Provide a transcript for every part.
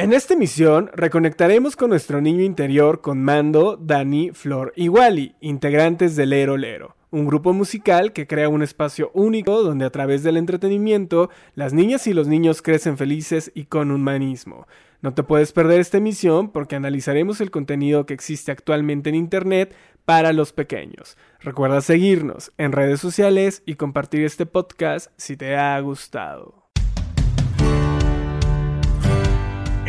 En esta emisión reconectaremos con nuestro niño interior con Mando, Dani, Flor y Wally, integrantes de Lero Lero, un grupo musical que crea un espacio único donde a través del entretenimiento las niñas y los niños crecen felices y con humanismo. No te puedes perder esta emisión porque analizaremos el contenido que existe actualmente en Internet para los pequeños. Recuerda seguirnos en redes sociales y compartir este podcast si te ha gustado.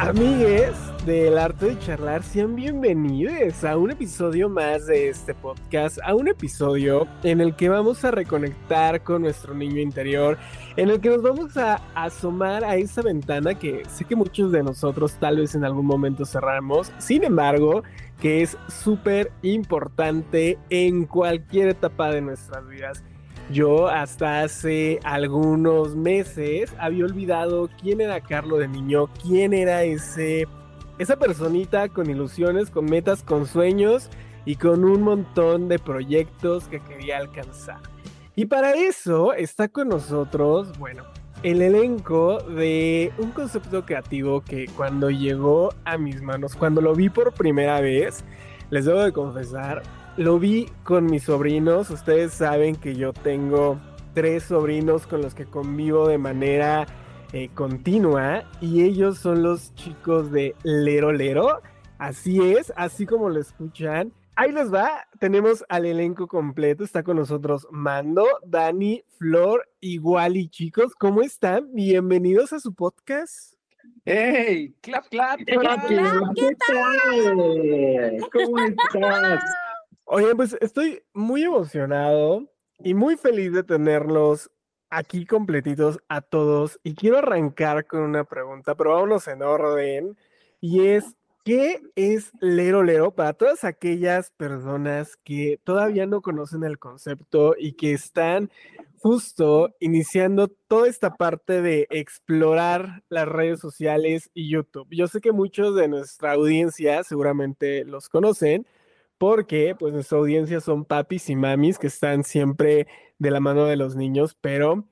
Amigues del arte de charlar, sean bienvenidos a un episodio más de este podcast, a un episodio en el que vamos a reconectar con nuestro niño interior, en el que nos vamos a asomar a esa ventana que sé que muchos de nosotros tal vez en algún momento cerramos, sin embargo, que es súper importante en cualquier etapa de nuestras vidas. Yo hasta hace algunos meses había olvidado quién era Carlo de niño, quién era ese esa personita con ilusiones, con metas, con sueños y con un montón de proyectos que quería alcanzar. Y para eso está con nosotros, bueno, el elenco de un concepto creativo que cuando llegó a mis manos, cuando lo vi por primera vez, les debo de confesar, lo vi con mis sobrinos. Ustedes saben que yo tengo tres sobrinos con los que convivo de manera eh, continua y ellos son los chicos de Lero Lero. Así es, así como lo escuchan. Ahí les va, tenemos al elenco completo. Está con nosotros Mando, Dani, Flor y Wally, chicos. ¿Cómo están? Bienvenidos a su podcast. ¡Hey! ¡Clap, clap! clap, clap ¿Qué tal? ¿Cómo estás? Oye, pues estoy muy emocionado y muy feliz de tenerlos aquí completitos a todos. Y quiero arrancar con una pregunta, pero vámonos en orden. Y es, ¿qué es Lero Lero para todas aquellas personas que todavía no conocen el concepto y que están justo iniciando toda esta parte de explorar las redes sociales y YouTube? Yo sé que muchos de nuestra audiencia seguramente los conocen porque pues nuestra audiencia son papis y mamis que están siempre de la mano de los niños, pero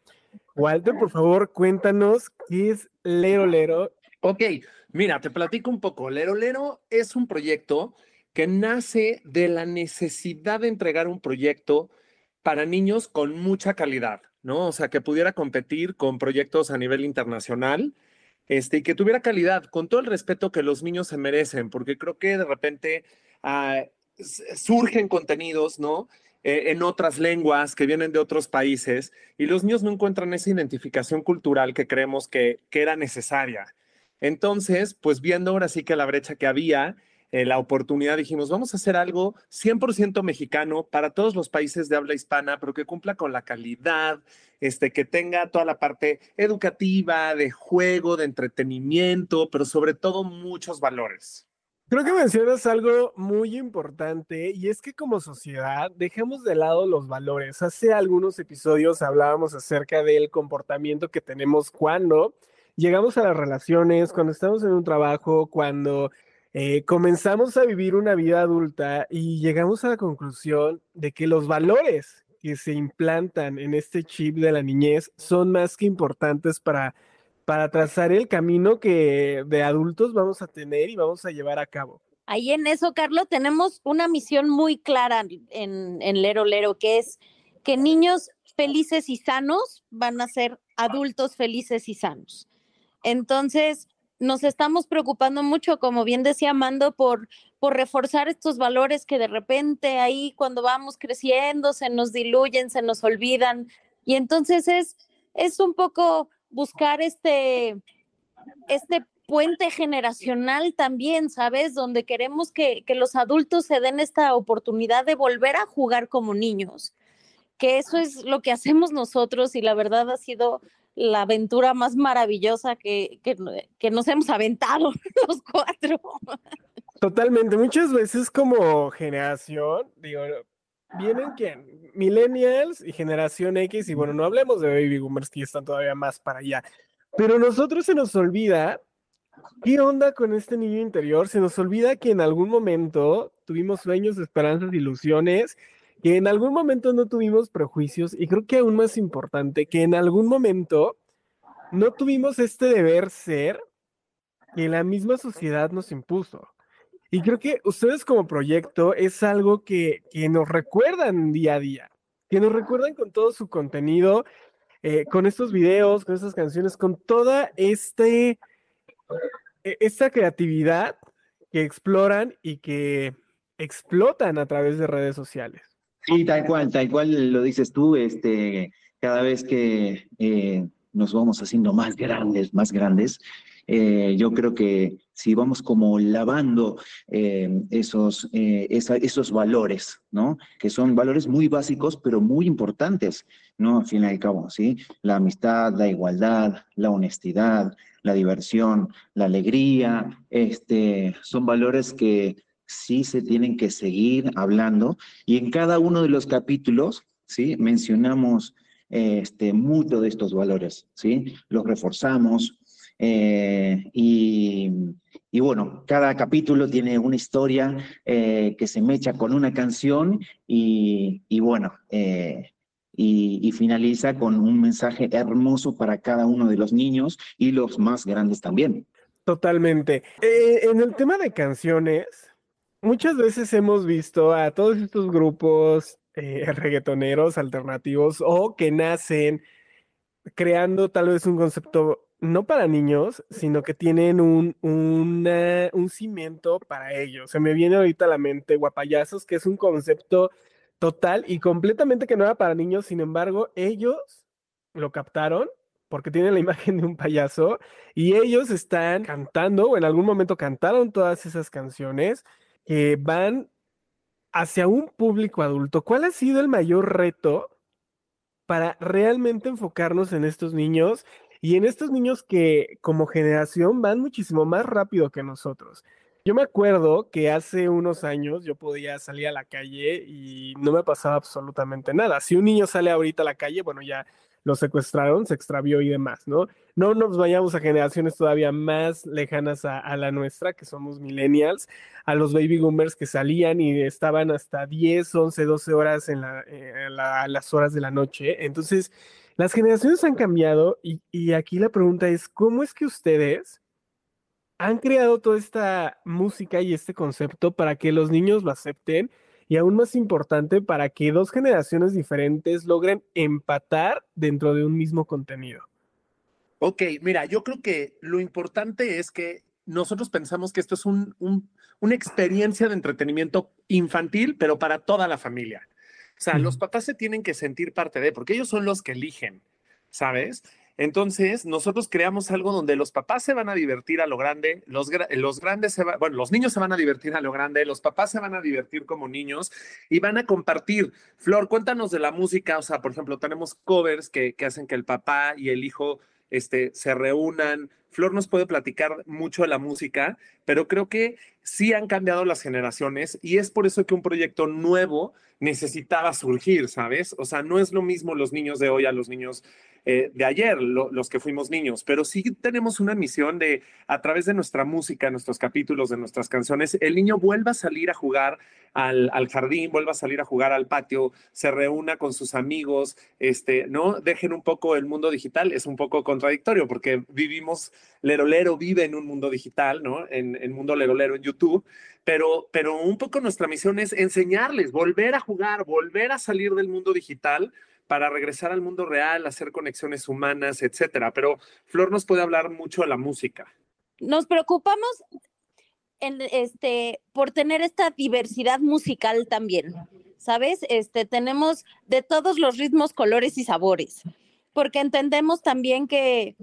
Walter, por favor, cuéntanos qué es Lero Lero. Ok, mira, te platico un poco. Lero Lero es un proyecto que nace de la necesidad de entregar un proyecto para niños con mucha calidad, ¿no? O sea, que pudiera competir con proyectos a nivel internacional. Este, y que tuviera calidad, con todo el respeto que los niños se merecen, porque creo que de repente ah, surgen contenidos, ¿no? Eh, en otras lenguas que vienen de otros países y los niños no encuentran esa identificación cultural que creemos que, que era necesaria. Entonces, pues viendo ahora sí que la brecha que había, eh, la oportunidad, dijimos, vamos a hacer algo 100% mexicano para todos los países de habla hispana, pero que cumpla con la calidad, este, que tenga toda la parte educativa, de juego, de entretenimiento, pero sobre todo muchos valores. Creo que mencionas algo muy importante y es que como sociedad dejemos de lado los valores. Hace algunos episodios hablábamos acerca del comportamiento que tenemos cuando llegamos a las relaciones, cuando estamos en un trabajo, cuando eh, comenzamos a vivir una vida adulta y llegamos a la conclusión de que los valores que se implantan en este chip de la niñez son más que importantes para para trazar el camino que de adultos vamos a tener y vamos a llevar a cabo. Ahí en eso, Carlos, tenemos una misión muy clara en, en Lero Lero, que es que niños felices y sanos van a ser adultos felices y sanos. Entonces, nos estamos preocupando mucho, como bien decía Mando, por, por reforzar estos valores que de repente ahí cuando vamos creciendo se nos diluyen, se nos olvidan. Y entonces es, es un poco buscar este, este puente generacional también, ¿sabes? Donde queremos que, los adultos se den esta oportunidad de volver a jugar como niños. que eso es lo que hacemos nosotros y la verdad ha sido la aventura más maravillosa que, que, nos hemos aventado los cuatro. Totalmente, muchas veces como generación, digo, vienen quién? Millennials y generación X, y bueno, no hablemos de baby boomers que están todavía más para allá, pero nosotros se nos olvida ¿Qué onda con este niño interior? Se nos olvida que en algún momento tuvimos sueños, esperanzas, ilusiones, que en algún momento no tuvimos prejuicios y creo que aún más importante, que en algún momento no tuvimos este deber ser que la misma sociedad nos impuso. Y creo que ustedes como proyecto es algo que, que nos recuerdan día a día, que nos recuerdan con todo su contenido, eh, con estos videos, con estas canciones, con toda este e, esta creatividad que exploran y que explotan a través de redes sociales. Sí, tal cual, tal cual lo dices tú, este, cada vez que eh, nos vamos haciendo más grandes, más grandes, eh, yo creo que si vamos como lavando eh, esos, esos valores, ¿no? Que son valores muy básicos, pero muy importantes, ¿no? Al fin y al cabo, ¿sí? La amistad, la igualdad, la honestidad, la diversión, la alegría, este, son valores que sí se tienen que seguir hablando y en cada uno de los capítulos, ¿sí? Mencionamos este, mucho de estos valores, ¿sí? Los reforzamos eh, y, bueno, cada capítulo tiene una historia eh, que se mecha con una canción y, bueno, eh, y, finaliza con un mensaje hermoso para cada uno de los niños y los más grandes también. Totalmente. En el tema de canciones, muchas veces hemos visto a todos estos grupos reggaetoneros alternativos o que nacen creando tal vez un concepto no para niños, sino que tienen un, un cimiento para ellos. Se me viene ahorita a la mente Guapayazos, que es un concepto total y completamente que no era para niños, sin embargo, ellos lo captaron porque tienen la imagen de un payaso y ellos están cantando o en algún momento cantaron todas esas canciones que van hacia un público adulto. ¿Cuál ha sido el mayor reto para realmente enfocarnos en estos niños y en estos niños que como generación van muchísimo más rápido que nosotros? Yo me acuerdo que hace unos años yo podía salir a la calle y no me pasaba absolutamente nada. Si un niño sale ahorita a la calle, bueno, ya lo secuestraron, se extravió y demás, ¿no? No nos vayamos a generaciones todavía más lejanas a, la nuestra, que somos millennials, a los baby boomers que salían y estaban hasta 10, 11, 12 horas en, eh, las horas de la noche. Entonces, las generaciones han cambiado y, y aquí la pregunta es, ¿cómo es que ustedes han creado toda esta música y este concepto para que los niños lo acepten y aún más importante, para que dos generaciones diferentes logren empatar dentro de un mismo contenido. Ok, mira, yo creo que lo importante es que nosotros pensamos que esto es un, una experiencia de entretenimiento infantil, pero para toda la familia. O sea, los papás se tienen que sentir parte de, porque ellos son los que eligen, ¿sabes? Entonces, nosotros creamos algo donde los papás se van a divertir a lo grande, los, los grandes se van, bueno, los niños se van a divertir a lo grande, los papás se van a divertir como niños y van a compartir. Flor, cuéntanos de la música, o sea, por ejemplo, tenemos covers que, que hacen que el papá y el hijo este, se reúnan. Flor nos puede platicar mucho de la música, pero creo que sí han cambiado las generaciones y es por eso que un proyecto nuevo necesitaba surgir, ¿sabes? O sea, no es lo mismo los niños de hoy a los niños eh, de ayer, los que fuimos niños, pero sí tenemos una misión de, a través de nuestra música, nuestros capítulos, de nuestras canciones, el niño vuelva a salir a jugar al, jardín, vuelva a salir a jugar al patio, se reúna con sus amigos, este, ¿no? Dejen un poco el mundo digital, es un poco contradictorio porque vivimos, Lero Lero vive en un mundo digital, ¿no? En el mundo Lero Lero en YouTube, pero, pero un poco nuestra misión es enseñarles, volver a jugar, volver a salir del mundo digital para regresar al mundo real, hacer conexiones humanas, etcétera. Pero Flor nos puede hablar mucho de la música. Nos preocupamos en, este, por tener esta diversidad musical también, ¿sabes? Este, tenemos de todos los ritmos, colores y sabores, porque entendemos también que,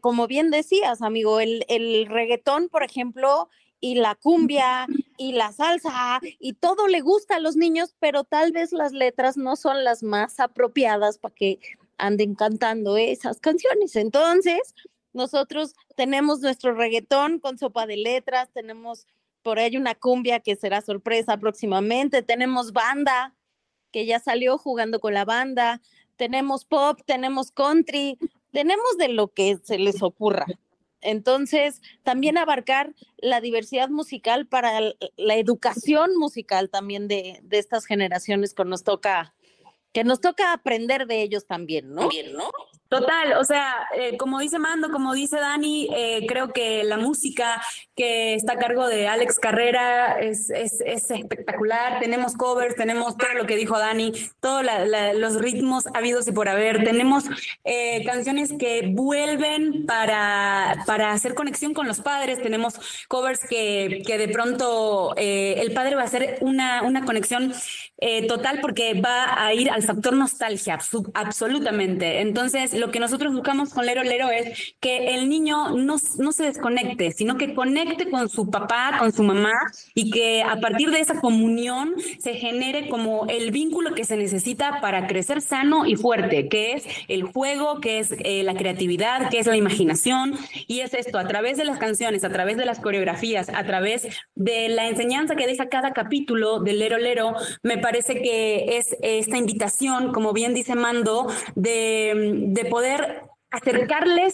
como bien decías, amigo, el, el reggaetón, por ejemplo, y la cumbia y la salsa y todo le gusta a los niños, pero tal vez las letras no son las más apropiadas para que anden cantando esas canciones. Entonces, nosotros tenemos nuestro reggaetón con sopa de letras, tenemos por ahí una cumbia que será sorpresa próximamente, tenemos banda que ya salió jugando con la banda, tenemos pop, tenemos country, tenemos de lo que se les ocurra. Entonces, también abarcar la diversidad musical para la educación musical también de, de estas generaciones que nos toca, que nos toca aprender de ellos también, ¿no? Bien, ¿no? Total, o sea, eh, como dice Mando, como dice Dani, eh, creo que la música que está a cargo de Alex Carrera es, es, es espectacular. Tenemos covers, tenemos todo lo que dijo Dani, todos los ritmos habidos y por haber. Tenemos eh, canciones que vuelven para, para hacer conexión con los padres. Tenemos covers que, que de pronto el padre va a hacer una, una conexión total porque va a ir al factor nostalgia, absolutamente. Entonces, lo que nosotros buscamos con Lero Lero es que el niño no, no se desconecte, sino que conecte con su papá, con su mamá y que a partir de esa comunión se genere como el vínculo que se necesita para crecer sano y fuerte, que es el juego, que es eh, la creatividad, que es la imaginación. Y es esto, a través de las canciones, a través de las coreografías, a través de la enseñanza que deja cada capítulo del Lero Lero, me parece que es esta invitación, como bien dice Mando, de, de poder acercarles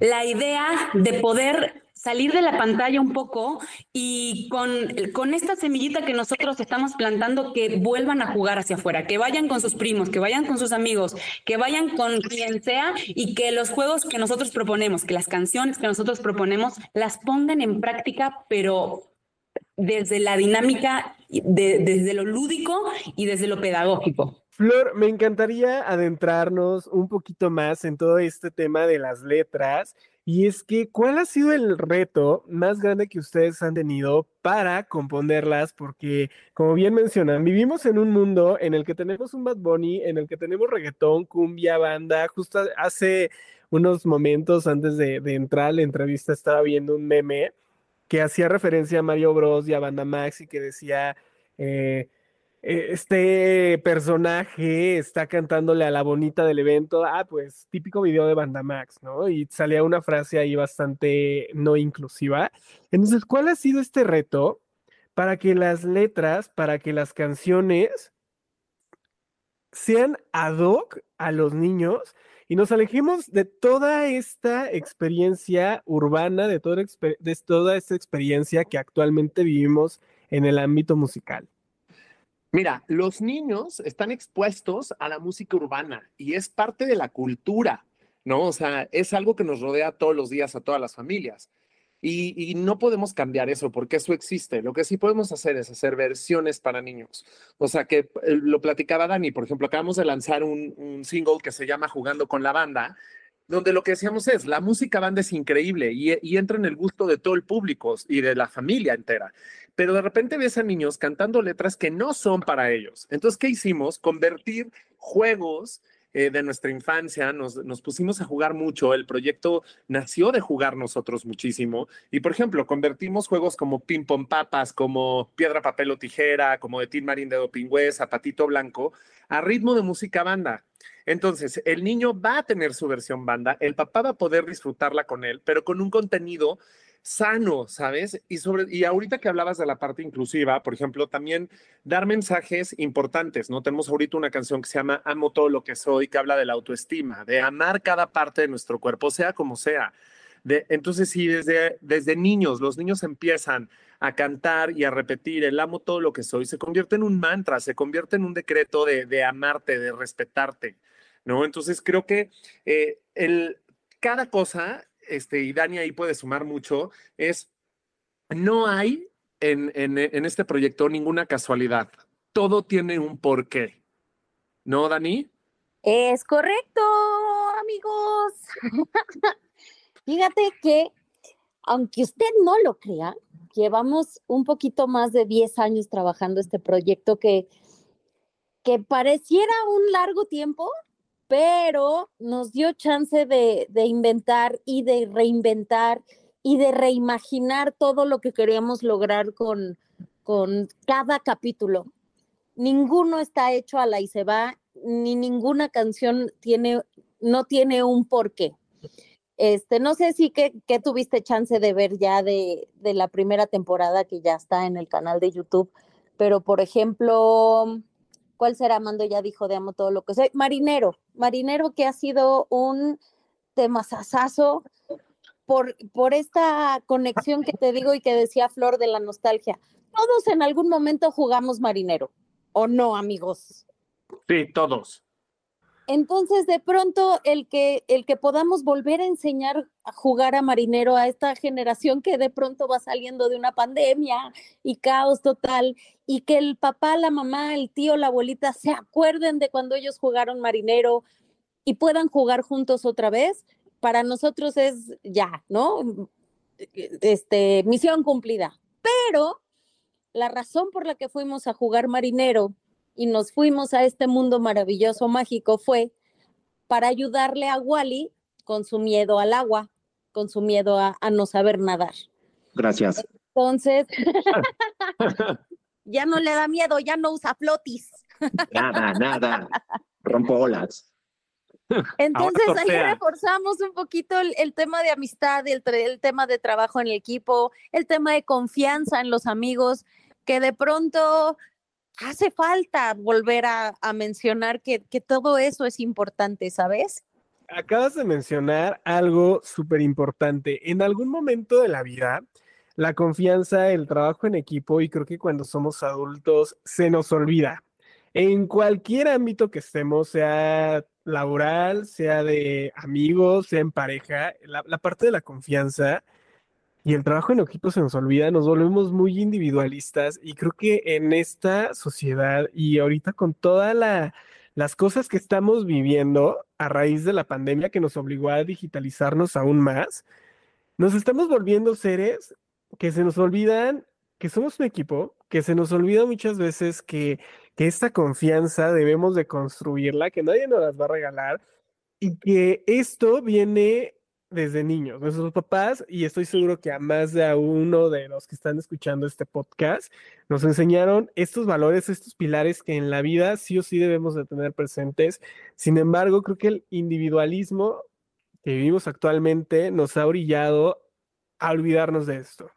la idea de poder salir de la pantalla un poco y con, con esta semillita que nosotros estamos plantando, que vuelvan a jugar hacia afuera, que vayan con sus primos, que vayan con sus amigos, que vayan con quien sea y que los juegos que nosotros proponemos, que las canciones que nosotros proponemos, las pongan en práctica, pero desde la dinámica, desde lo lúdico y desde lo pedagógico. Flor, me encantaría adentrarnos un poquito más en todo este tema de las letras. Y es que, ¿cuál ha sido el reto más grande que ustedes han tenido para componerlas? Porque, como bien mencionan, vivimos en un mundo en el que tenemos un Bad Bunny, en el que tenemos reggaetón, cumbia, banda. Justo hace unos momentos antes de, entrar a la entrevista estaba viendo un meme que hacía referencia a Mario Bros y a Banda Max y que decía... Eh, este personaje está cantándole a la bonita del evento, ah, pues típico video de Banda Max, ¿no? Y salía una frase ahí bastante no inclusiva. Entonces, ¿cuál ha sido este reto para que las letras, para que las canciones sean ad hoc a los niños y nos alejemos de toda esta experiencia urbana, de toda, de toda esta experiencia que actualmente vivimos en el ámbito musical? Mira, los niños están expuestos a la música urbana y es parte de la cultura, ¿no? O sea, es algo que nos rodea todos los días a todas las familias. Y, no podemos cambiar eso porque eso existe. Lo que sí podemos hacer es hacer versiones para niños. O sea, que eh, lo platicaba Dani, por ejemplo, acabamos de lanzar un, single que se llama Jugando con la banda, donde lo que decíamos es, la música banda es increíble y, y, entra en el gusto de todo el público y de la familia entera pero de repente ves a niños cantando letras que no son para ellos. Entonces, ¿qué hicimos? Convertir juegos eh, de nuestra infancia, nos, pusimos a jugar mucho, el proyecto nació de jugar nosotros muchísimo, y por ejemplo, convertimos juegos como Ping Pong Papas, como Piedra, Papel o Tijera, como de Tin Marín de Dopingüe, Zapatito Blanco, a ritmo de música banda. Entonces, el niño va a tener su versión banda, el papá va a poder disfrutarla con él, pero con un contenido sano, ¿sabes? Y, sobre, y ahorita que hablabas de la parte inclusiva, por ejemplo, también dar mensajes importantes, ¿no? Tenemos ahorita una canción que se llama Amo todo lo que soy, que habla de la autoestima, de amar cada parte de nuestro cuerpo, sea como sea. De, entonces, si desde, desde niños los niños empiezan a cantar y a repetir el amo todo lo que soy, se convierte en un mantra, se convierte en un decreto de, de amarte, de respetarte, ¿no? Entonces, creo que eh, el, cada cosa este, y Dani ahí puede sumar mucho, es no hay en, en, este proyecto ninguna casualidad. Todo tiene un porqué. ¿No, Dani? Es correcto, amigos. Fíjate que, aunque usted no lo crea, llevamos un poquito más de 10 años trabajando este proyecto que, que pareciera un largo tiempo, pero nos dio chance de, inventar y de reinventar y de reimaginar todo lo que queríamos lograr con, con cada capítulo. Ninguno está hecho a la y se va, ni ninguna canción tiene, no tiene un porqué. Este, no sé si que, tuviste chance de ver ya de, de, la primera temporada que ya está en el canal de YouTube, pero por ejemplo, ¿cuál será? Mando ya dijo de amo todo lo que soy. Marinero, Marinero que ha sido un tema sasazo por, por esta conexión que te digo y que decía Flor de la nostalgia. Todos en algún momento jugamos Marinero, ¿o no, amigos? Sí, todos. Entonces, de pronto, el que, el que podamos volver a enseñar a jugar a marinero a esta generación que de pronto va saliendo de una pandemia y caos total, y que el papá, la mamá, el tío, la abuelita se acuerden de cuando ellos jugaron marinero y puedan jugar juntos otra vez, para nosotros es ya, ¿no? Este, misión cumplida. Pero la razón por la que fuimos a jugar marinero y nos fuimos a este mundo maravilloso, mágico, fue para ayudarle a Wally con su miedo al agua, con su miedo a, no saber nadar. Gracias. Entonces, ya no le da miedo, ya no usa flotis. nada, nada. Rompo olas. Entonces ahí reforzamos un poquito el, tema de amistad, el, el, tema de trabajo en el equipo, el tema de confianza en los amigos, que de pronto hace falta volver a, mencionar que, todo eso es importante, ¿sabes? Acabas de mencionar algo súper importante. En algún momento de la vida, la confianza, el trabajo en equipo, y creo que cuando somos adultos se nos olvida. En cualquier ámbito que estemos, sea laboral, sea de amigos, sea en pareja, la parte de la confianza y el trabajo en equipo se nos olvida, nos volvemos muy individualistas y creo que en esta sociedad y ahorita con todas las cosas que estamos viviendo a raíz de la pandemia que nos obligó a digitalizarnos aún más, nos estamos volviendo seres que se nos olvidan que somos un equipo, que se nos olvida muchas veces que, que esta confianza debemos de construirla, que nadie nos las va a regalar y que esto viene desde niños. Nuestros papás, y estoy seguro que a más de uno de los que están escuchando este podcast, nos enseñaron estos valores, estos pilares que en la vida sí o sí debemos de tener presentes. Sin embargo, creo que el individualismo que vivimos actualmente nos ha orillado a olvidarnos de esto.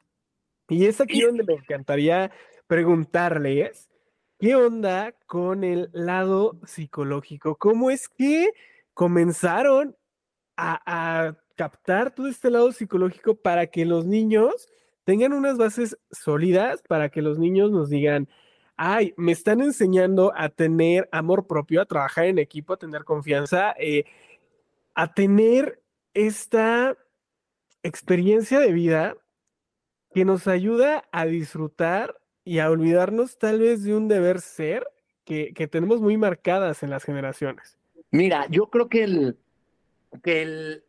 Y es aquí donde me encantaría preguntarles, ¿qué onda con el lado psicológico? ¿Cómo es que comenzaron a, a captar todo este lado psicológico para que los niños tengan unas bases sólidas, para que los niños nos digan, ay, me están enseñando a tener amor propio, a trabajar en equipo, a tener confianza, eh, a tener esta experiencia de vida que nos ayuda a disfrutar y a olvidarnos tal vez de un deber ser que, que tenemos muy marcadas en las generaciones. Mira, yo creo que el, que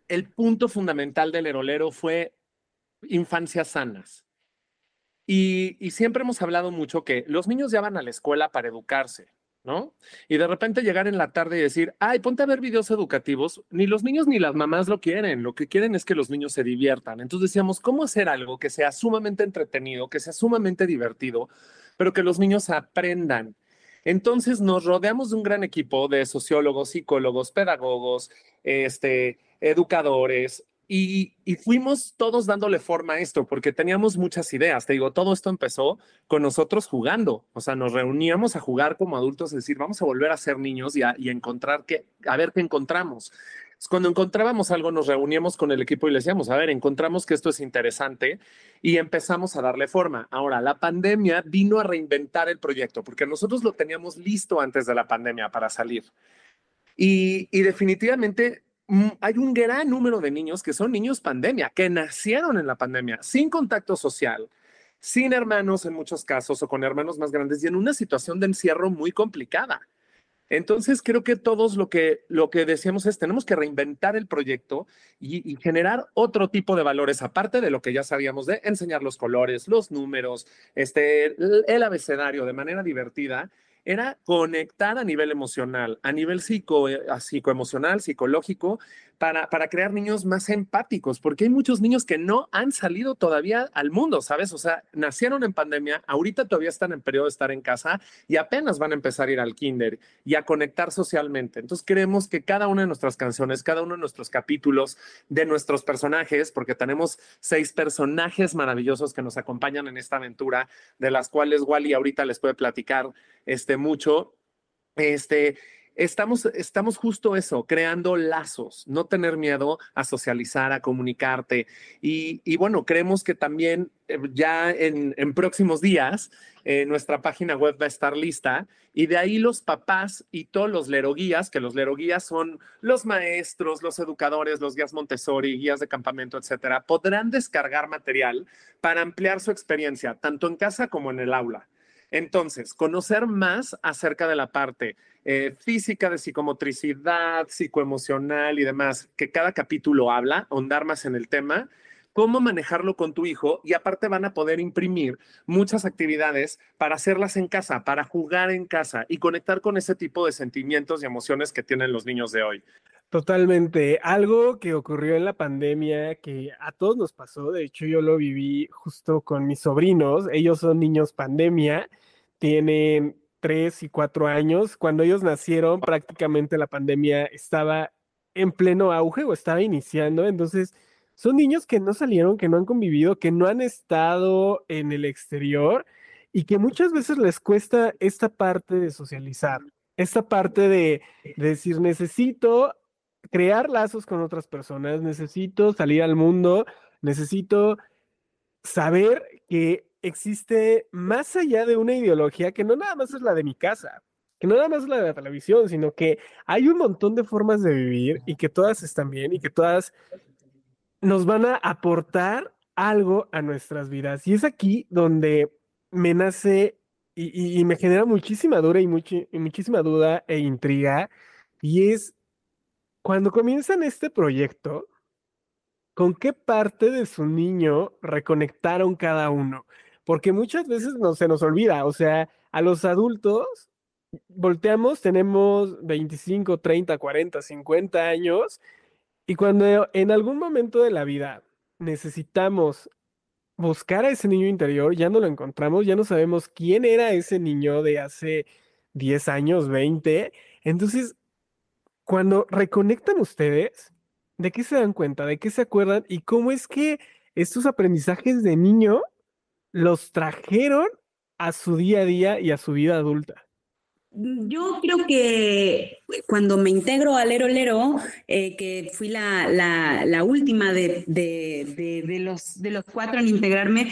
el, punto fundamental del Herolero fue infancias sanas. Y, y, siempre hemos hablado mucho que los niños ya van a la escuela para educarse, ¿no? Y de repente llegar en la tarde y decir, ay, ponte a ver videos educativos, ni los niños ni las mamás lo quieren, lo que quieren es que los niños se diviertan. Entonces decíamos, ¿cómo hacer algo que sea sumamente entretenido, que sea sumamente divertido, pero que los niños aprendan? Entonces nos rodeamos de un gran equipo de sociólogos, psicólogos, pedagogos, este, educadores, y, fuimos todos dándole forma a esto porque teníamos muchas ideas. Te digo, todo esto empezó con nosotros jugando. O sea, nos reuníamos a jugar como adultos, es decir, vamos a volver a ser niños y a, y encontrar qué, a ver qué encontramos. Cuando encontrábamos algo, nos reuníamos con el equipo y le decíamos, a ver, encontramos que esto es interesante y empezamos a darle forma. Ahora, la pandemia vino a reinventar el proyecto porque nosotros lo teníamos listo antes de la pandemia para salir. Y, y definitivamente Mm, hay un gran número de niños que son niños pandemia, que nacieron en la pandemia, sin contacto social, sin hermanos en muchos casos o con hermanos más grandes y en una situación de encierro muy complicada. Entonces creo que todos lo que, lo que decíamos es tenemos que reinventar el proyecto y, generar otro tipo de valores, aparte de lo que ya sabíamos de enseñar los colores, los números, este, el abecedario de manera divertida era conectar a nivel emocional, a nivel psico, eh, psicoemocional, psicológico, para, para crear niños más empáticos, porque hay muchos niños que no han salido todavía al mundo, ¿sabes? O sea, nacieron en pandemia, ahorita todavía están en periodo de estar en casa y apenas van a empezar a ir al kinder y a conectar socialmente. Entonces queremos que cada una de nuestras canciones, cada uno de nuestros capítulos de nuestros personajes, porque tenemos seis personajes maravillosos que nos acompañan en esta aventura, de las cuales Wally ahorita les puede platicar este, mucho. Este, estamos, estamos justo eso, creando lazos, no tener miedo a socializar, a comunicarte. Y, bueno, creemos que también eh, ya en, próximos días eh, nuestra página web va a estar lista y de ahí los papás y todos los leroguías, que los leroguías son los maestros, los educadores, los guías Montessori, guías de campamento, etcétera, podrán descargar material para ampliar su experiencia, tanto en casa como en el aula. Entonces, conocer más acerca de la parte eh, física, de psicomotricidad, psicoemocional y demás, que cada capítulo habla, ahondar más en el tema, cómo manejarlo con tu hijo y aparte van a poder imprimir muchas actividades para hacerlas en casa, para jugar en casa y conectar con ese tipo de sentimientos y emociones que tienen los niños de hoy. Totalmente. Algo que ocurrió en la pandemia que a todos nos pasó, de hecho yo lo viví justo con mis sobrinos, ellos son niños pandemia, tienen tres y cuatro años. Cuando ellos nacieron, prácticamente la pandemia estaba en pleno auge o estaba iniciando. Entonces, son niños que no salieron, que no han convivido, que no han estado en el exterior y que muchas veces les cuesta esta parte de socializar, esta parte de, decir, necesito crear lazos con otras personas, necesito salir al mundo, necesito saber que existe más allá de una ideología que no nada más es la de mi casa, que no nada más es la de la televisión, sino que hay un montón de formas de vivir y que todas están bien y que todas nos van a aportar algo a nuestras vidas. Y es aquí donde me nace y, me genera muchísima duda y, y muchísima duda e intriga. Y es cuando comienzan este proyecto, ¿con qué parte de su niño reconectaron cada uno? Porque muchas veces no, se nos olvida, o sea, a los adultos volteamos, tenemos 25, 30, 40, 50 años, y cuando en algún momento de la vida necesitamos buscar a ese niño interior, ya no lo encontramos, ya no sabemos quién era ese niño de hace 10 años, 20. Entonces, cuando reconectan ustedes, ¿de qué se dan cuenta? ¿De qué se acuerdan? ¿Y cómo es que estos aprendizajes de niño los trajeron a su día a día y a su vida adulta? Mm, yo creo que cuando me integro al Lero Lero, eh, que fui la, la, última de, de, de, los, de los cuatro en integrarme,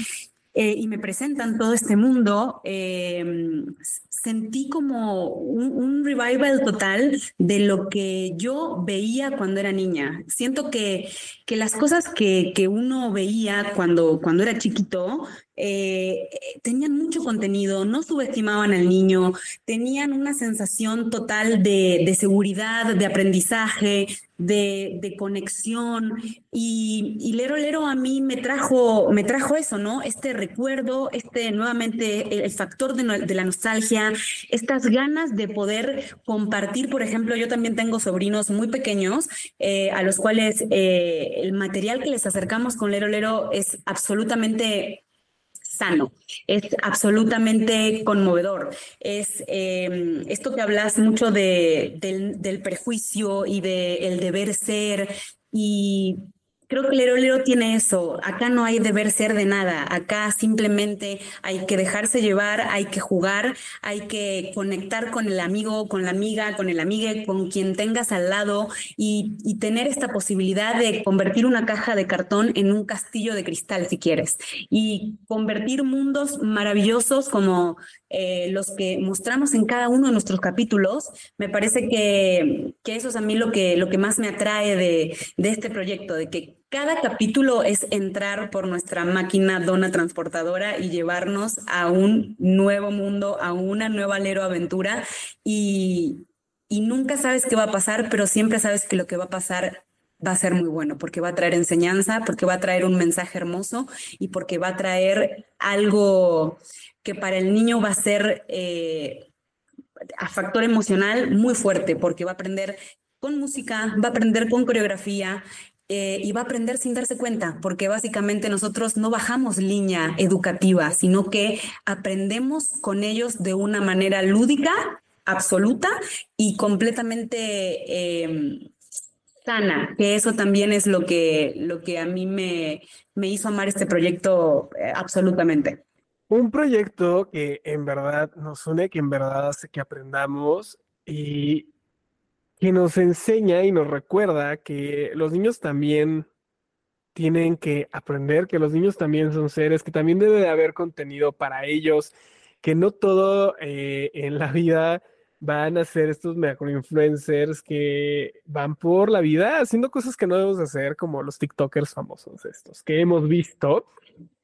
eh, y me presentan todo este mundo, em, sentí como un, revival total de lo que yo veía cuando era niña. Siento que, que las cosas que, que uno veía cuando, cuando era chiquito eh, tenían mucho contenido, no subestimaban al niño, tenían una sensación total de, seguridad, de aprendizaje, de, conexión. Y, y, Lero Lero a mí me trajo, me trajo eso, ¿no? Este recuerdo, este nuevamente el, factor de, de, la nostalgia, estas ganas de poder compartir, por ejemplo, yo también tengo sobrinos muy pequeños eh, a los cuales eh, el material que les acercamos con Lero Lero es absolutamente sano, es absolutamente conmovedor. Es em, esto que hablas mucho de, del, prejuicio y del deber ser y Creo que el Lero tiene eso. Acá no hay deber ser de nada. Acá simplemente hay que dejarse llevar, hay que jugar, hay que conectar con el amigo, con la amiga, con el amigue, con quien tengas al lado y, y, tener esta posibilidad de convertir una caja de cartón en un castillo de cristal, si quieres. Y convertir mundos maravillosos como eh, los que mostramos en cada uno de nuestros capítulos. Me parece que, que eso es a mí lo que, lo que más me atrae de, de este proyecto, de que cada capítulo es entrar por nuestra máquina dona transportadora y llevarnos a un nuevo mundo, a una nueva Lero aventura. Y, y nunca sabes qué va a pasar, pero siempre sabes que lo que va a pasar va a ser muy bueno, porque va a traer enseñanza, porque va a traer un mensaje hermoso y porque va a traer algo que para el niño va a ser eh, a factor emocional muy fuerte, porque va a aprender con música, va a aprender con coreografía, eh, y va a aprender sin darse cuenta, porque básicamente nosotros no bajamos línea educativa, sino que aprendemos con ellos de una manera lúdica, absoluta y completamente em, sana, que eso también es lo que, lo que a mí me, me hizo amar este proyecto eh, absolutamente. Un proyecto que en verdad nos une, que en verdad hace que aprendamos y que nos enseña y nos recuerda que los niños también tienen que aprender, que los niños también son seres, que también debe de haber contenido para ellos, que no todo eh, en la vida van a ser estos influencers que van por la vida haciendo cosas que no debemos hacer, como los TikTokers famosos estos que hemos visto.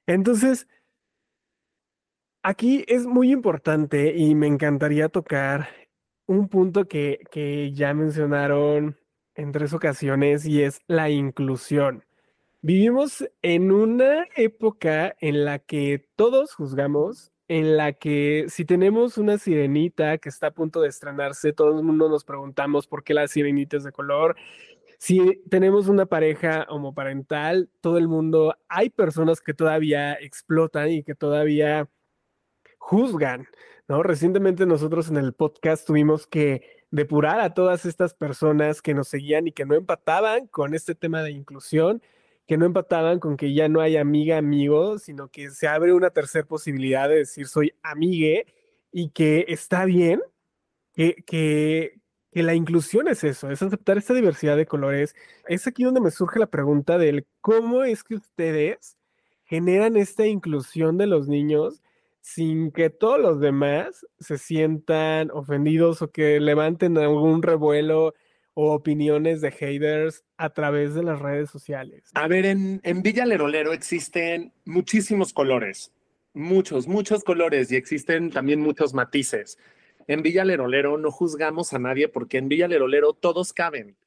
Entonces, aquí es muy importante y me encantaría tocar un punto que, que ya mencionaron en tres ocasiones y es la inclusión. Vivimos en una época en la que todos juzgamos, en la que si tenemos una sirenita que está a punto de estrenarse, todo el mundo nos preguntamos por qué la sirenita es de color. Si tenemos una pareja homoparental, todo el mundo, hay personas que todavía explotan y que todavía juzgan. ¿No? Recientemente nosotros en el podcast tuvimos que depurar a todas estas personas que nos seguían y que no empataban con este tema de inclusión, que no empataban con que ya no hay amiga, amigo, sino que se abre una tercera posibilidad de decir soy amigue y que está bien, que, que, que la inclusión es eso, es aceptar esta diversidad de colores. Es aquí donde me surge la pregunta del cómo es que ustedes generan esta inclusión de los niños sin que todos los demás se sientan ofendidos o que levanten algún revuelo o opiniones de haters a través de las redes sociales. A ver, en, en Villa Lerolero existen muchísimos colores, muchos, muchos colores y existen también muchos matices. En Villa Lerolero no juzgamos a nadie porque en Villa Lerolero todos caben.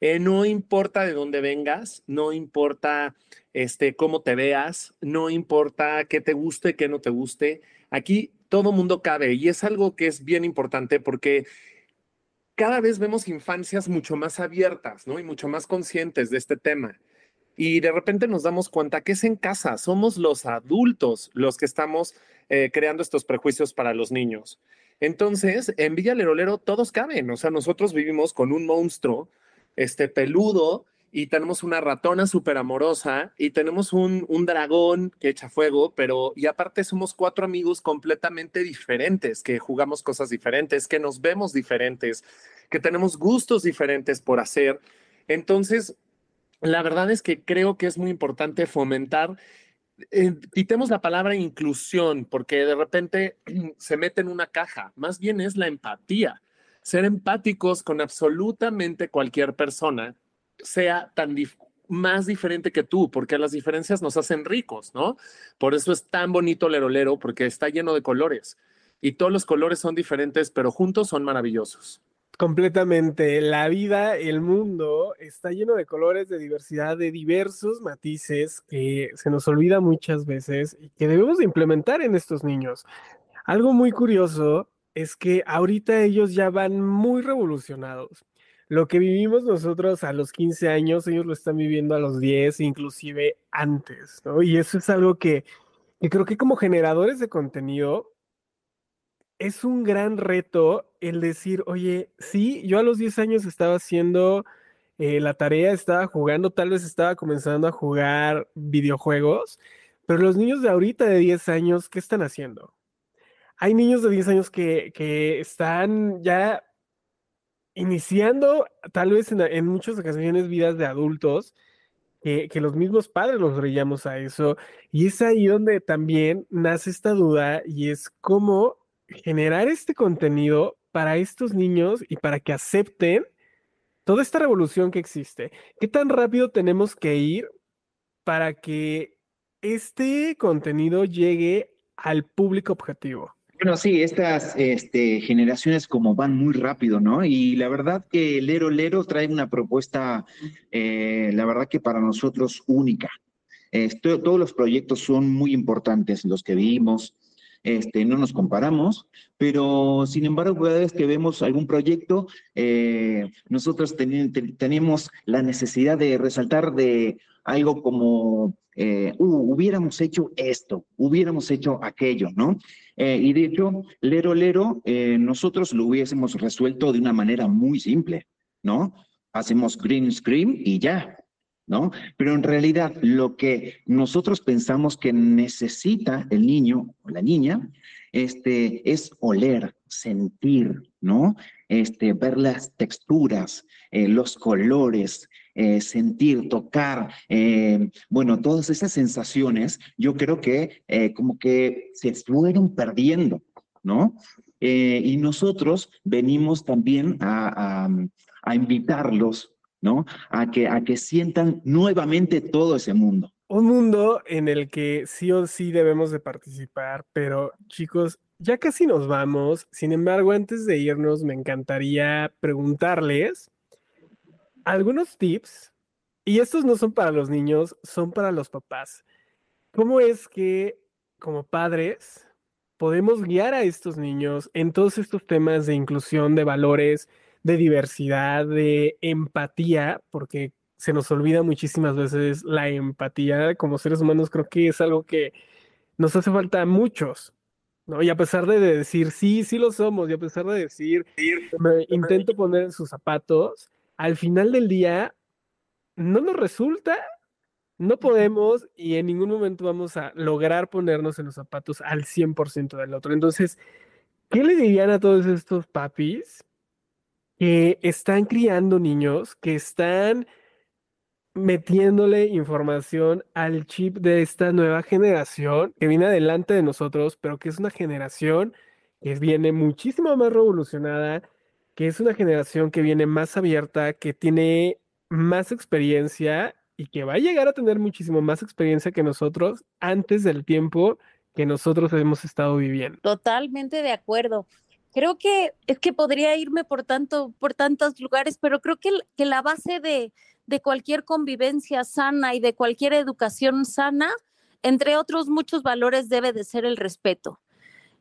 Eh, no importa de dónde vengas, no importa este, cómo te veas, no importa qué te guste, qué no te guste. Aquí todo mundo cabe y es algo que es bien importante porque cada vez vemos infancias mucho más abiertas, ¿no? Y mucho más conscientes de este tema. Y de repente nos damos cuenta que es en casa, somos los adultos los que estamos eh, creando estos prejuicios para los niños. Entonces, en Villa Lerolero todos caben, o sea, nosotros vivimos con un monstruo este peludo y tenemos una ratona súper amorosa y tenemos un, un, dragón que echa fuego, pero y aparte somos cuatro amigos completamente diferentes, que jugamos cosas diferentes, que nos vemos diferentes, que tenemos gustos diferentes por hacer. Entonces, la verdad es que creo que es muy importante fomentar, eh, quitemos la palabra inclusión, porque de repente se mete en una caja, más bien es la empatía ser empáticos con absolutamente cualquier persona, sea tan más diferente que tú, porque las diferencias nos hacen ricos, ¿no? Por eso es tan bonito Lerolero, porque está lleno de colores. Y todos los colores son diferentes, pero juntos son maravillosos. Completamente. La vida, el mundo está lleno de colores, de diversidad, de diversos matices que se nos olvida muchas veces y que debemos implementar en estos niños. Algo muy curioso es que ahorita ellos ya van muy revolucionados. Lo que vivimos nosotros a los 15 años, ellos lo están viviendo a los 10, inclusive antes. Y eso es algo que, creo que como generadores de contenido es un gran reto el decir, oye, sí, yo a los 10 años estaba haciendo eh, la tarea, estaba jugando, tal vez estaba comenzando a jugar videojuegos, pero los niños de ahorita de 10 años, ¿qué están haciendo? Hay niños de 10 años que, están ya iniciando, tal vez en, muchas ocasiones, vidas de adultos, que, los mismos padres los brillamos a eso. Y es ahí donde también nace esta duda y es cómo generar este contenido para estos niños y para que acepten toda esta revolución que existe. ¿Qué tan rápido tenemos que ir para que este contenido llegue al público objetivo? Bueno, sí, estas este, generaciones como van muy rápido, ¿no? Y la verdad que Lero Lero trae una propuesta, eh, la verdad que para nosotros única. todos los proyectos son muy importantes, los que vimos. este, no nos comparamos, pero sin embargo, cada vez que vemos algún proyecto, eh, nosotros tenemos la necesidad de resaltar de algo como, eh, uh, hubiéramos hecho esto, hubiéramos hecho aquello, ¿no? Eh, y de hecho, Lero Lero, nosotros lo hubiésemos resuelto de una manera muy simple, ¿no? Hacemos green screen y ya, ¿no? Pero en realidad lo que nosotros pensamos que necesita el niño o la niña este, es oler, sentir, ¿no? Este, ver las texturas, eh, los colores, eh, sentir, tocar, eh, bueno, todas esas sensaciones, yo creo que como que se fueron perdiendo, ¿no? y nosotros venimos también a, a invitarlos ¿no? A que, a que sientan nuevamente todo ese mundo. Un mundo en el que sí o sí debemos de participar, pero chicos, ya casi nos vamos. Sin embargo, antes de irnos, me encantaría preguntarles algunos tips, y estos no son para los niños, son para los papás. ¿Cómo es que como padres podemos guiar a estos niños en todos estos temas de inclusión, de valores, de diversidad, de empatía, porque se nos olvida muchísimas veces la empatía como seres humanos, creo que es algo que nos hace falta a muchos, ¿no? Y a pesar de decir, sí, sí lo somos, y a pesar de decir, me intento poner en sus zapatos, al final del día no nos resulta, no podemos y en ningún momento vamos a lograr ponernos en los zapatos al 100% del otro. Entonces, ¿qué le dirían a todos estos papis que están criando niños, que están metiéndole información al chip de esta nueva generación que viene adelante de nosotros, pero que es una generación que viene muchísimo más revolucionada, que es una generación que viene más abierta, que tiene más experiencia y que va a llegar a tener muchísimo más experiencia que nosotros antes del tiempo que nosotros hemos estado viviendo. Totalmente de acuerdo creo que es que podría irme por tanto, por tantos lugares, pero creo que, que la base de, de cualquier convivencia sana y de cualquier educación sana, entre otros muchos valores, debe de ser el respeto.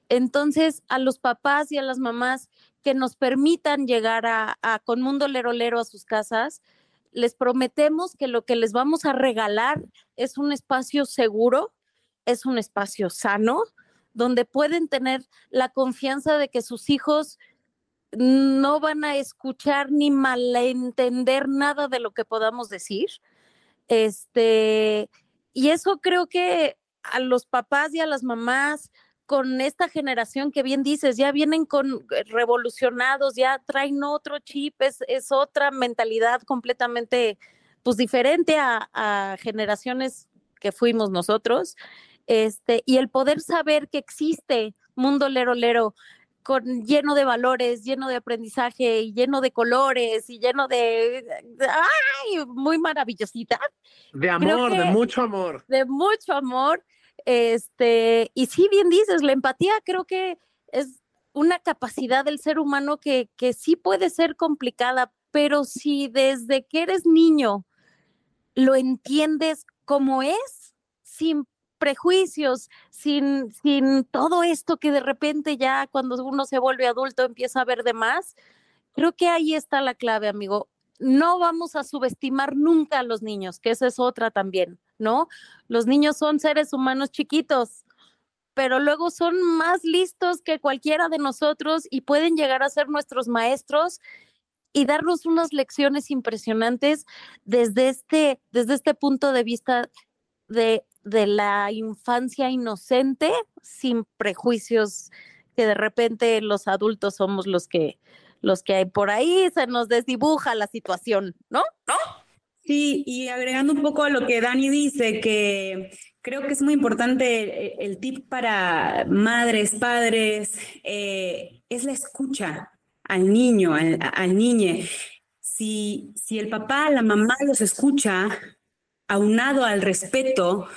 Entonces, a los papás y a las mamás que nos permitan llegar a, con Mundo Lerolero a sus casas, les prometemos que lo que les vamos a regalar es un espacio seguro, es un espacio sano, donde pueden tener la confianza de que sus hijos no van a escuchar ni malentender nada de lo que podamos decir. Este, y eso creo que a los papás y a las mamás con esta generación que bien dices, ya vienen con eh, revolucionados, ya traen otro chip, es, es otra mentalidad completamente pues diferente a, a generaciones que fuimos nosotros. Este, y el poder saber que existe mundo lero lero con, lleno de valores, lleno de aprendizaje, y lleno de colores y lleno de, ¡ay! Muy maravillosita. De amor, de mucho amor. De mucho amor. Este, y sí, bien dices, la empatía creo que es una capacidad del ser humano que, que sí puede ser complicada, pero si desde que eres niño lo entiendes como es, sin prejuicios, sin, sin todo esto que de repente ya cuando uno se vuelve adulto empieza a ver de más. Creo que ahí está la clave, amigo. No vamos a subestimar nunca a los niños, que esa es otra también, ¿no? Los niños son seres humanos chiquitos, pero luego son más listos que cualquiera de nosotros y pueden llegar a ser nuestros maestros y darnos unas lecciones impresionantes desde este, desde este punto de vista de de la infancia inocente, sin prejuicios que de repente los adultos somos los que los que hay por ahí se nos desdibuja la situación, ¿no? ¿No? Sí, y agregando un poco a lo que Dani dice, que creo que es muy importante el, tip para madres, padres, eh, es la escucha al niño, al, al niñe. Si, si el papá, la mamá los escucha, aunado al respeto,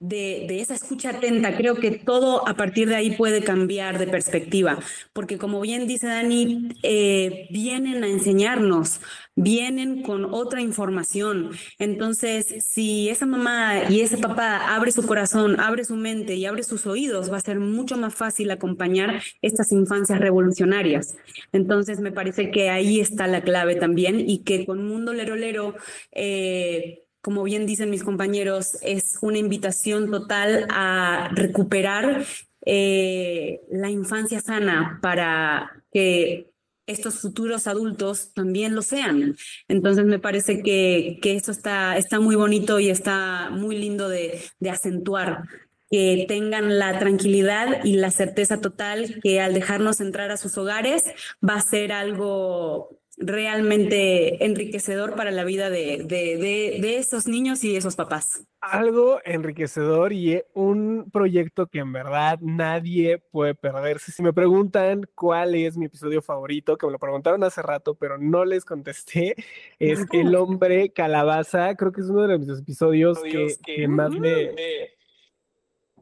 de, esa escucha atenta. Creo que todo a partir de ahí puede cambiar de perspectiva, porque como bien dice Dani, eh, vienen a enseñarnos, vienen con otra información. Entonces, si esa mamá y ese papá abre su corazón, abre su mente y abre sus oídos, va a ser mucho más fácil acompañar estas infancias revolucionarias. Entonces, me parece que ahí está la clave también y que con Mundo Lero Lero, eh, como bien dicen mis compañeros, es una invitación total a recuperar eh, la infancia sana para que estos futuros adultos también lo sean. Entonces me parece que, que está, está muy bonito y está muy lindo de, de acentuar que tengan la tranquilidad y la certeza total que al dejarnos entrar a sus hogares va a ser algo realmente enriquecedor para la vida de, de, esos niños y esos papás. Algo enriquecedor y un proyecto que en verdad nadie puede perderse. Si me preguntan cuál es mi episodio favorito, que me lo preguntaron hace rato, pero no les contesté, es El hombre calabaza. Creo que es uno de los episodios que, más, me,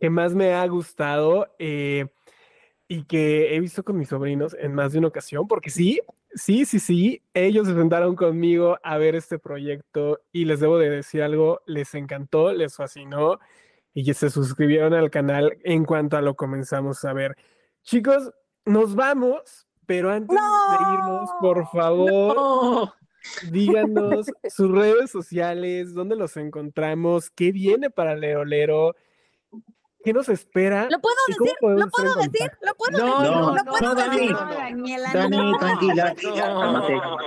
que más me ha gustado. Eh, y que he visto con mis sobrinos en más de una ocasión, porque sí, Sí, sí, sí. Ellos se sentaron conmigo a ver este proyecto y les debo de decir algo, les encantó, les fascinó y se suscribieron al canal en cuanto a lo comenzamos a ver. Chicos, nos vamos, pero antes de irnos, por favor, díganos sus redes sociales, dónde los encontramos, qué viene para Leolero. ¿Qué nos espera? ¿Lo puedo decir? ¿Lo puedo decir? ¿Lo puedo no, decir? No, ¿Lo puedo no, decir? Dani, tranquila.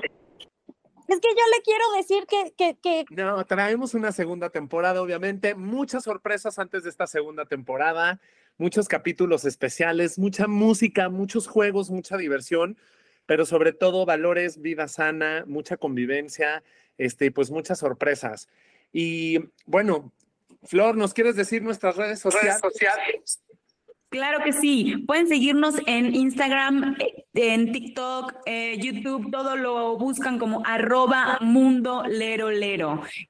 Es que yo le quiero decir que, que, que... No, traemos una segunda temporada, obviamente. Muchas sorpresas antes de esta segunda temporada. Muchos capítulos especiales, mucha música, muchos juegos, mucha diversión, pero sobre todo valores, vida sana, mucha convivencia, este, pues muchas sorpresas. Y bueno, Flor, ¿nos quieres decir nuestras redes sociales? Claro que sí. Pueden seguirnos en Instagram, en TikTok, eh, YouTube, todo lo buscan como arroba mundo.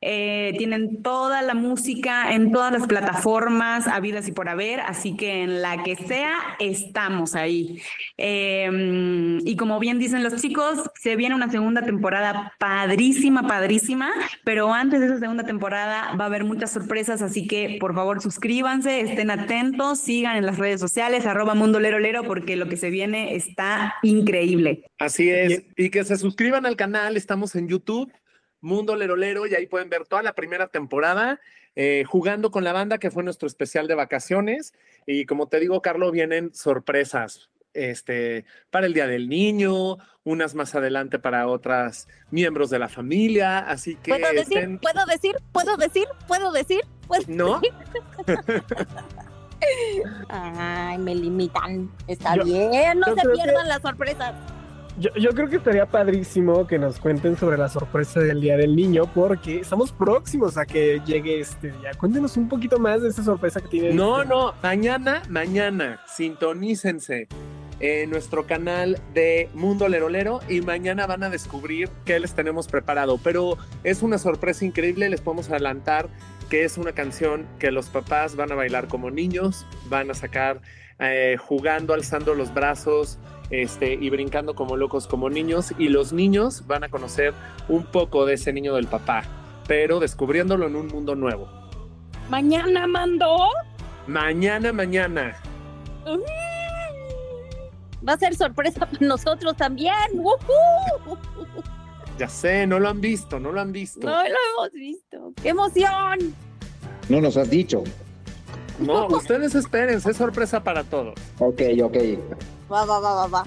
Eh, tienen toda la música en todas las plataformas habidas y por haber, así que en la que sea, estamos ahí. Em, y como bien dicen los chicos, se viene una segunda temporada padrísima, padrísima, pero antes de esa segunda temporada va a haber muchas sorpresas, así que por favor suscríbanse, estén atentos, sigan en las redes sociales, arroba mundo lero lero, porque lo que se viene está increíble. Así es. Y que se suscriban al canal. Estamos en YouTube, Mundo Lerolero, y ahí pueden ver toda la primera temporada. Eh, jugando con la banda, que fue nuestro especial de vacaciones. Y como te digo, Carlos, vienen sorpresas este, para el Día del Niño, unas más adelante para otras miembros de la familia. Así que. ¿Puedo decir? ¿Puedo decir? ¿Puedo decir? ¿Puedo decir? ¿Puedo ¿No? Ay, me limitan. Está bien, no se pierdan las sorpresas. Yo, yo, creo que estaría padrísimo que nos cuenten sobre la sorpresa del Día del Niño, porque estamos próximos a que llegue este día. Cuéntenos un poquito más de esa sorpresa que tiene. No, no, mañana, mañana, sintonícense en nuestro canal de Mundo Lerolero y mañana van a descubrir qué les tenemos preparado. Pero es una sorpresa increíble, les podemos adelantar que es una canción que los papás van a bailar como niños, van a sacar eh, jugando, alzando los brazos este, y brincando como locos como niños, y los niños van a conocer un poco de ese niño del papá, pero descubriéndolo en un mundo nuevo. ¿Mañana mandó? Mañana, mañana. Va a ser sorpresa para nosotros también. Ya sé, no lo han visto, no lo han visto. No lo hemos visto. ¡Qué emoción! No nos has dicho. No, ustedes esperen, es sorpresa para todos. Ok, ok. Va, va, va, va, va.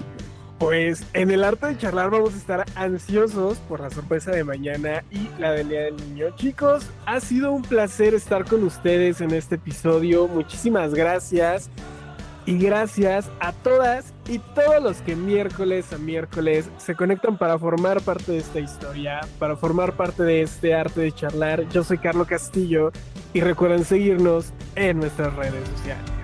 Pues en el arte de charlar vamos a estar ansiosos por la sorpresa de mañana y la del Día del Niño. Chicos, ha sido un placer estar con ustedes en este episodio. Muchísimas gracias. Y gracias a todas y todos los que miércoles a miércoles se conectan para formar parte de esta historia, para formar parte de este arte de charlar. Yo soy Carlos Castillo y recuerden seguirnos en nuestras redes sociales.